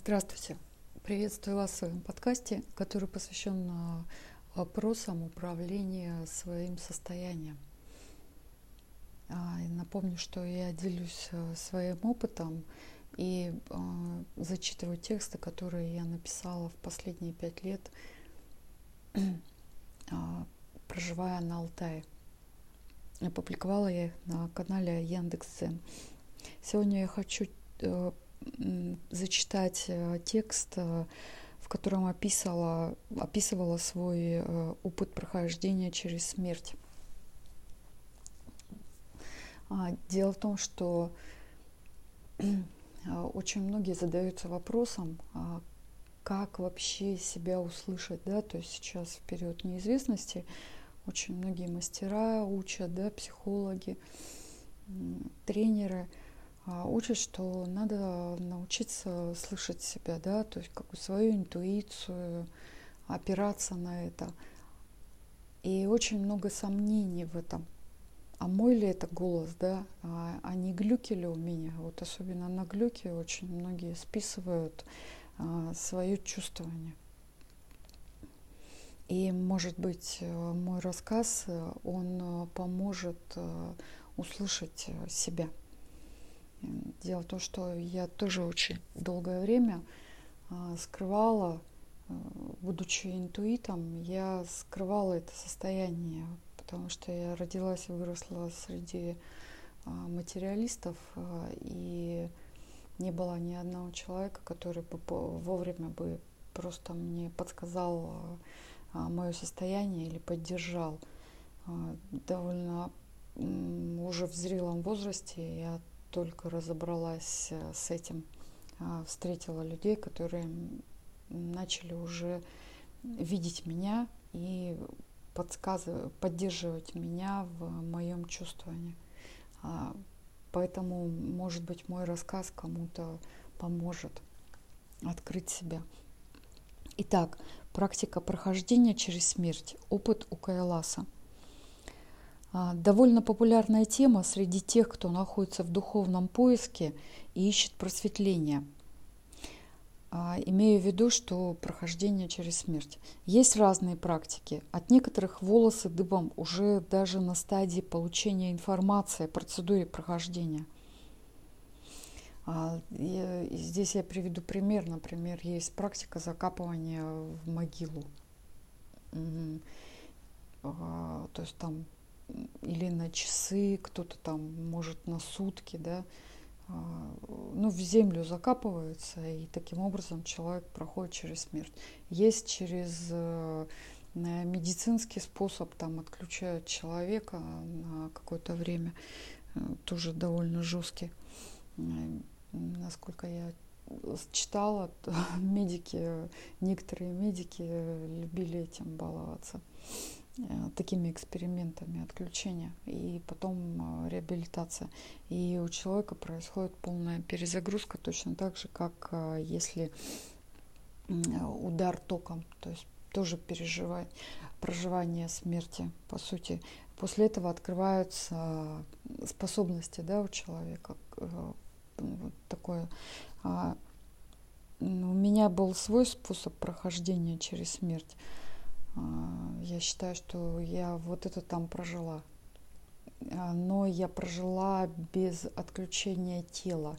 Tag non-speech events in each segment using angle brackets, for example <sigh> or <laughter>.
Здравствуйте. Приветствую вас в своем подкасте, который посвящен а, вопросам управления своим состоянием. А, напомню, что я делюсь а, своим опытом и зачитываю тексты, которые я написала в последние пять лет, <clears throat> проживая на Алтае. Опубликовала я их на канале Яндекс.Зен. Сегодня я хочу э, зачитать э, текст, э, в котором описала, описывала свой э, опыт прохождения через смерть. А, дело в том, что очень многие задаются вопросом, а как вообще себя услышать, да, то есть сейчас в период неизвестности очень многие мастера учат, да, психологи, тренеры – учат, что надо научиться слышать себя, да, то есть как бы свою интуицию, опираться на это. И очень много сомнений в этом. А мой ли это голос, да, а, а не глюки ли у меня? Вот особенно на глюки очень многие списывают а, свое чувствование. И, может быть, э, мой рассказ, э, он э, поможет услышать себя. Дело в том, что я тоже очень долгое время а, скрывала, а, будучи интуитом, я скрывала это состояние, потому что я родилась и выросла среди а, материалистов, и не было ни одного человека, который бы вовремя бы просто мне подсказал мое состояние или поддержал. Довольно уже в зрелом возрасте я только разобралась э, с этим, а, встретила людей, которые начали уже видеть меня и подсказывать, поддерживать меня в моем чувствовании. А, поэтому, может быть, мой рассказ кому-то поможет открыть себя. Итак, практика прохождения через смерть. Опыт у Кайласа – довольно популярная тема среди тех, кто находится в духовном поиске и ищет просветление. А, имею в виду, что прохождение через смерть. Есть разные практики. От некоторых волосы дыбом уже даже на стадии получения информации о процедуре прохождения. А, здесь я приведу пример. Например, есть практика закапывания в могилу. То есть там или на часы, кто-то там может на сутки, да, а, ну, в землю закапывается, и таким образом человек проходит через смерть. Есть через э, медицинский способ, там отключают человека на какое-то время, э, тоже довольно жесткий. Насколько я читала, <laughs> медики, некоторые медики любили этим баловаться. Э, такими экспериментами отключения и потом э, реабилитация. И у человека происходит полная перезагрузка точно так же, как э, если удар током, то есть тоже переживать проживание смерти, по сути. После этого открываются способности да, у человека. Вот такое. А, у меня был свой способ прохождения через смерть. А, я считаю, что я вот это там прожила. А, но я прожила без отключения тела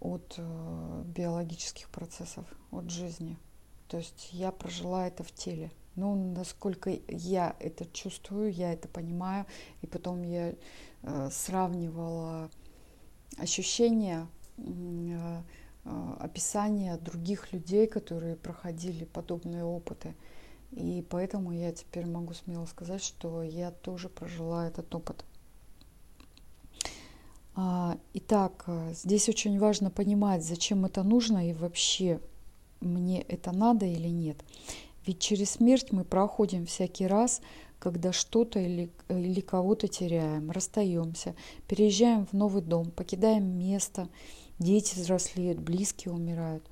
от э, биологических процессов, от жизни. То есть я прожила это в теле. Ну, насколько я это чувствую, я это понимаю. И потом я э, сравнивала ощущения, э, описания других людей, которые проходили подобные опыты. И поэтому я теперь могу смело сказать, что я тоже прожила этот опыт. А, итак, здесь очень важно понимать, зачем это нужно и вообще мне это надо или нет. Ведь через смерть мы проходим всякий раз, когда что-то или, или кого-то теряем, расстаемся, переезжаем в новый дом, покидаем место, дети взрослеют, близкие умирают.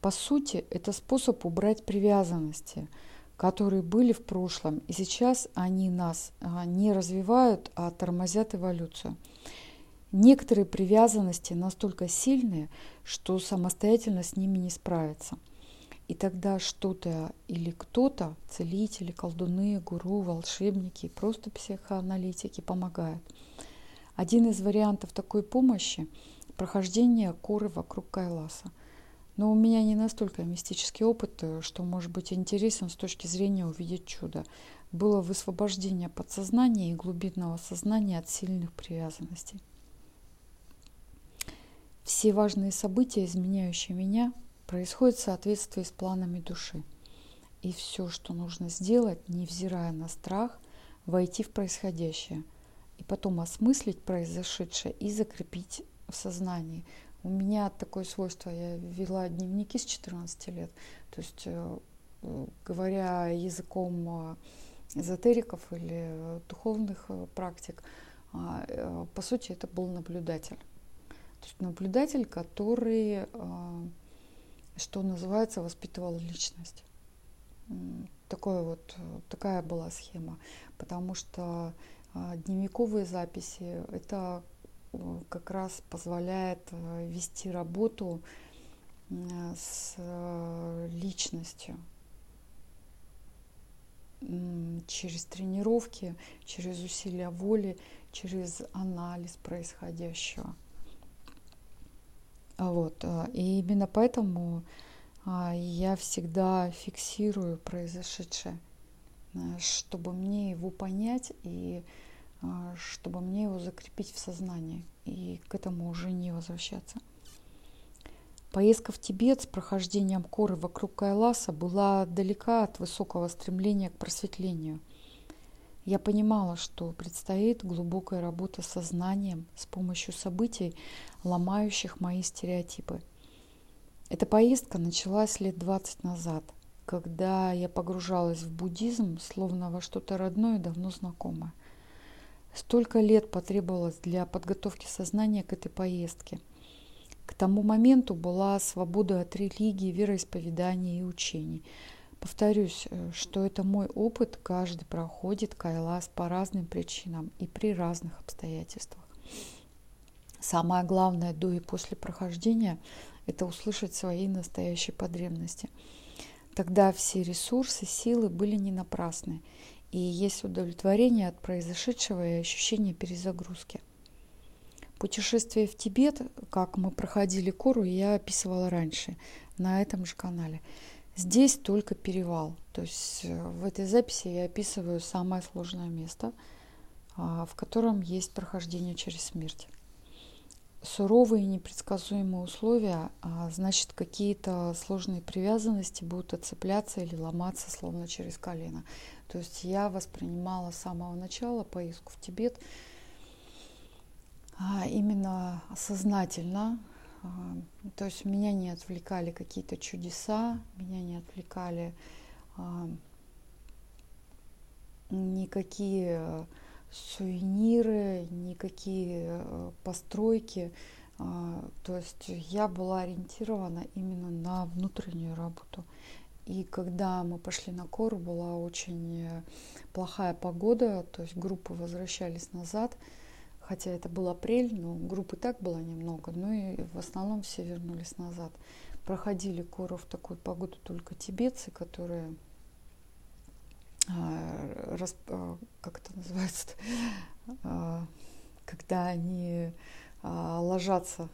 По сути, это способ убрать привязанности – которые были в прошлом, и сейчас они нас а, не развивают, а тормозят эволюцию. Некоторые привязанности настолько сильные, что самостоятельно с ними не справиться. И тогда что-то или кто-то, целители, колдуны, гуру, волшебники, просто психоаналитики помогают. Один из вариантов такой помощи – прохождение коры вокруг Кайласа. Но у меня не настолько мистический опыт, что может быть интересен с точки зрения увидеть чудо. Было высвобождение подсознания и глубинного сознания от сильных привязанностей. Все важные события, изменяющие меня, происходят в соответствии с планами души. И все, что нужно сделать, невзирая на страх, войти в происходящее и потом осмыслить произошедшее и закрепить в сознании. У меня такое свойство, я вела дневники с 14 лет, то есть э, говоря языком э, эзотериков или духовных э, практик, а, по сути, это был наблюдатель. То есть наблюдатель, который, что называется, воспитывал личность. Такое вот, такая была схема. Потому что дневниковые записи – это как раз позволяет э, вести работу с э, личностью через тренировки, через усилия воли, через анализ происходящего. Вот. И именно поэтому я всегда фиксирую произошедшее, чтобы мне его понять и чтобы мне его закрепить в сознании и к этому уже не возвращаться. Поездка в Тибет с прохождением коры вокруг Кайласа была далека от высокого стремления к просветлению – я понимала, что предстоит глубокая работа с сознанием с помощью событий, ломающих мои стереотипы. Эта поездка началась лет 20 назад, когда я погружалась в буддизм, словно во что-то родное и давно знакомое. Столько лет потребовалось для подготовки сознания к этой поездке. К тому моменту была свобода от религии, вероисповедания и учений – Повторюсь, э, что это мой опыт, каждый проходит Кайлас по разным причинам и при разных обстоятельствах. Самое главное до и после прохождения – это услышать свои настоящие потребности. Тогда все ресурсы, силы были не напрасны, и есть удовлетворение от произошедшего и ощущение перезагрузки. Путешествие в Тибет, как мы проходили Кору, я описывала раньше на этом же канале – Здесь только перевал. То есть э, в этой записи я описываю самое сложное место, а, в котором есть прохождение через смерть. Суровые непредсказуемые условия, а значит какие-то сложные привязанности будут отцепляться или ломаться словно через колено. То есть я воспринимала с самого начала поездку в Тибет а, именно сознательно, то есть меня не отвлекали какие-то чудеса, меня не отвлекали а, никакие сувениры, никакие э, постройки. А, то есть я была ориентирована именно на внутреннюю работу. И когда мы пошли на Кору, была очень э, плохая погода, то есть группы возвращались назад – хотя это был апрель, но группы так было немного, но и в основном все вернулись назад. Проходили Кору в такую погоду только тибетцы, которые а, расп, а, как это называется, <laughs> а, когда они ложатся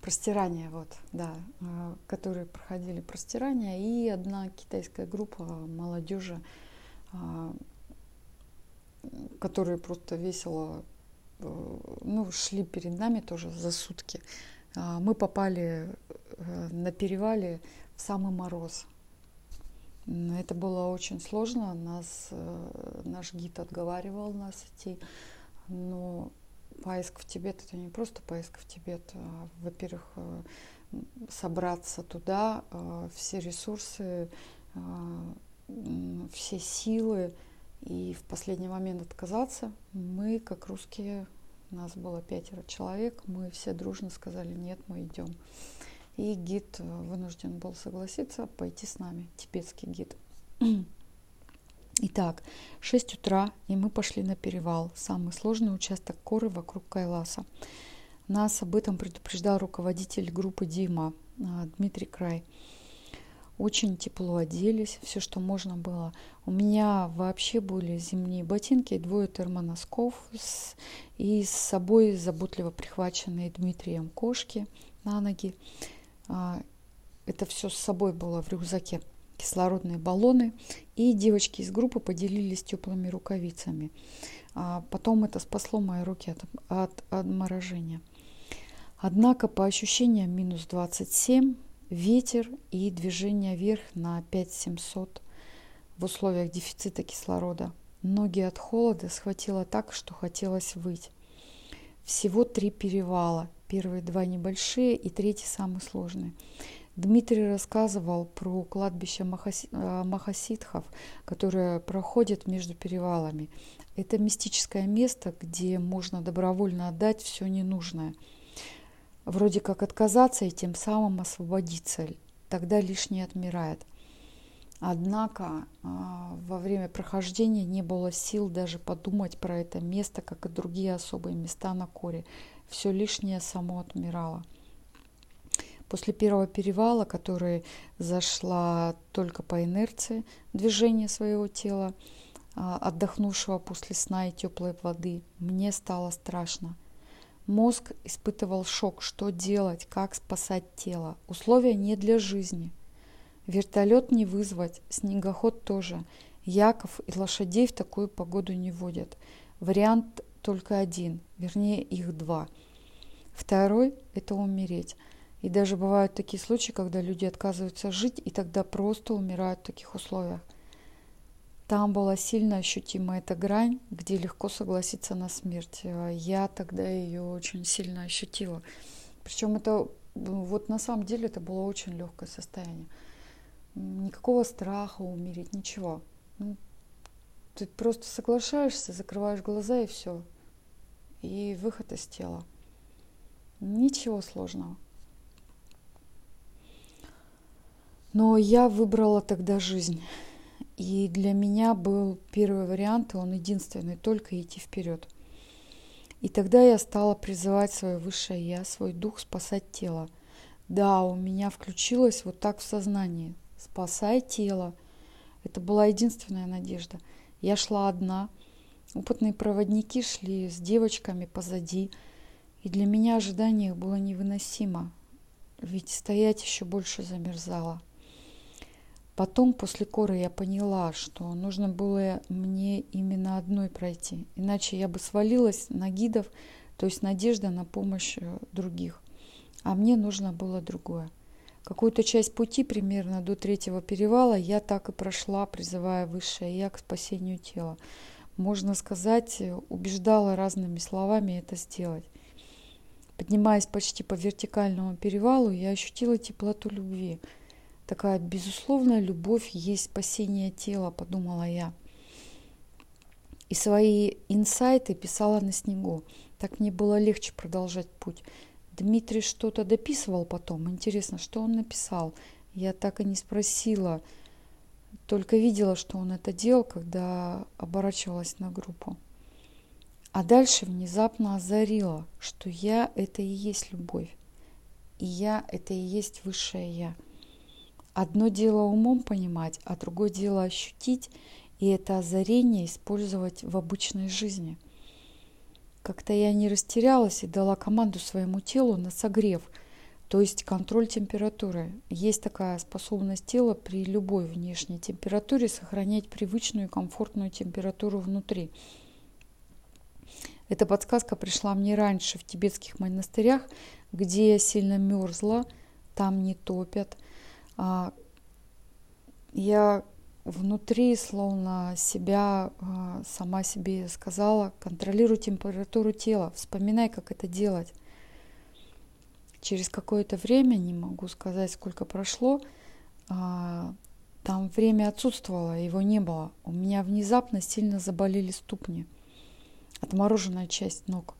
простирание, вот, да, которые проходили простирание, и одна китайская группа молодежи, которые просто весело Э, ну, шли перед нами тоже за сутки. Мы попали э, на перевале в самый мороз. Это было очень сложно. Нас, э, наш гид отговаривал нас идти. Но поиск в Тибет это не просто поиск в Тибет. А, во-первых, собраться туда, все ресурсы, все силы, и в последний момент отказаться, мы, как русские, нас было пятеро человек, мы все дружно сказали, нет, мы идем. И гид вынужден был согласиться пойти с нами, тибетский гид. <clears throat> Итак, 6 утра, и мы пошли на перевал, самый сложный участок коры вокруг Кайласа. Нас об этом предупреждал руководитель группы Дима а, Дмитрий Край. Очень тепло оделись, все, что можно было. У меня вообще были зимние ботинки, двое термоносков и с собой заботливо прихваченные Дмитрием кошки на ноги. А, это все с собой было в рюкзаке кислородные баллоны, и девочки из группы поделились теплыми рукавицами. А потом это спасло мои руки от, от отморожения. Однако по ощущениям минус 27, ветер и движение вверх на 5700 в условиях дефицита кислорода. Ноги от холода схватило так, что хотелось выть. Всего три перевала. Первые два небольшие и третий самый сложный. Дмитрий рассказывал про кладбище э, махасидхов, которое проходит между перевалами. Это мистическое место, где можно добровольно отдать все ненужное. Вроде как отказаться и тем самым освободиться. Тогда лишнее отмирает. Однако а, во время прохождения не было сил даже подумать про это место, как и другие особые места на коре. Все лишнее само отмирало. После первого перевала, который зашла только по инерции движения своего тела, а, отдохнувшего после сна и теплой воды, мне стало страшно. Мозг испытывал шок, что делать, как спасать тело. Условия не для жизни. Вертолет не вызвать, снегоход тоже. Яков и лошадей в такую погоду не водят. Вариант только один, вернее их два. Второй – это умереть. И даже бывают такие случаи, когда люди отказываются жить, и тогда просто умирают в таких условиях. Там была сильно ощутима эта грань, где легко согласиться на смерть. А я тогда ее очень сильно ощутила. Причем это вот на самом деле это было очень легкое состояние. Никакого страха умереть, ничего. Ты просто соглашаешься, закрываешь глаза и все. И выход из тела. Ничего сложного. Но я выбрала тогда жизнь. И для меня был первый вариант, и он единственный, только идти вперед. И тогда я стала призывать свое высшее я, свой дух спасать тело. Да, у меня включилось вот так в сознании. Спасай тело. Это была единственная надежда. Я шла одна. Опытные проводники шли с девочками позади. И для меня ожидание их было невыносимо. Ведь стоять еще больше замерзало. Потом, после коры, я поняла, что нужно было мне именно одной пройти. Иначе я бы свалилась на гидов, то есть надежда на помощь э, других. А мне нужно было другое. Какую-то часть пути, примерно до третьего перевала, я так и прошла, призывая высшее я к спасению тела. Можно сказать, убеждала разными словами это сделать. Поднимаясь почти по вертикальному перевалу, я ощутила теплоту любви – Такая безусловная любовь есть спасение тела, подумала я. И свои инсайты писала на снегу. Так мне было легче продолжать путь. Дмитрий что-то дописывал потом. Интересно, что он написал? Я так и не спросила. Только видела, что он это делал, когда оборачивалась на группу. А дальше внезапно озарило, что я – это и есть любовь. И я – это и есть высшее я – Одно дело умом понимать, а другое дело ощутить и это озарение использовать в обычной жизни. Как-то я не растерялась и дала команду своему телу на согрев, то есть контроль температуры. Есть такая способность тела при любой внешней температуре сохранять привычную и комфортную температуру внутри. Эта подсказка пришла мне раньше в тибетских монастырях, где я сильно мерзла, там не топят – а, я внутри словно себя а, сама себе сказала, контролируй температуру тела, вспоминай, как это делать. Через какое-то время, не могу сказать, сколько прошло, а, там время отсутствовало, его не было. У меня внезапно сильно заболели ступни, отмороженная часть ног.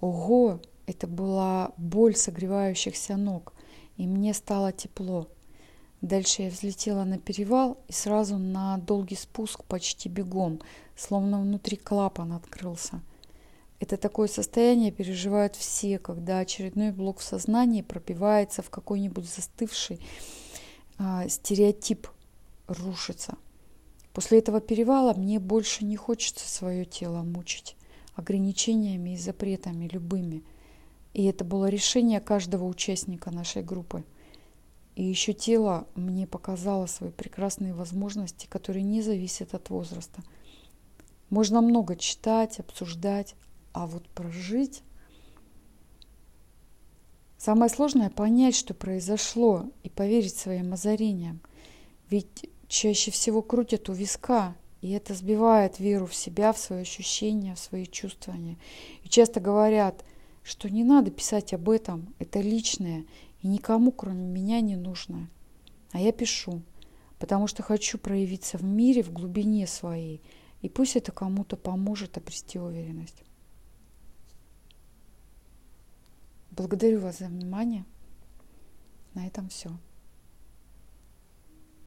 Ого, это была боль согревающихся ног, и мне стало тепло. Дальше я взлетела на перевал и сразу на долгий спуск почти бегом, словно внутри клапан открылся. Это такое состояние переживают все, когда очередной блок в сознании пробивается в какой-нибудь застывший а, стереотип, рушится. После этого перевала мне больше не хочется свое тело мучить ограничениями и запретами любыми. И это было решение каждого участника нашей группы – и еще тело мне показало свои прекрасные возможности, которые не зависят от возраста. Можно много читать, обсуждать, а вот прожить... Самое сложное понять, что произошло, и поверить своим озарениям. Ведь чаще всего крутят у виска, и это сбивает веру в себя, в свои ощущения, в свои чувствования. И часто говорят, что не надо писать об этом, это личное, и никому, кроме меня, не нужно. А я пишу, потому что хочу проявиться в мире в глубине своей, и пусть это кому-то поможет обрести уверенность. Благодарю вас за внимание. На этом все.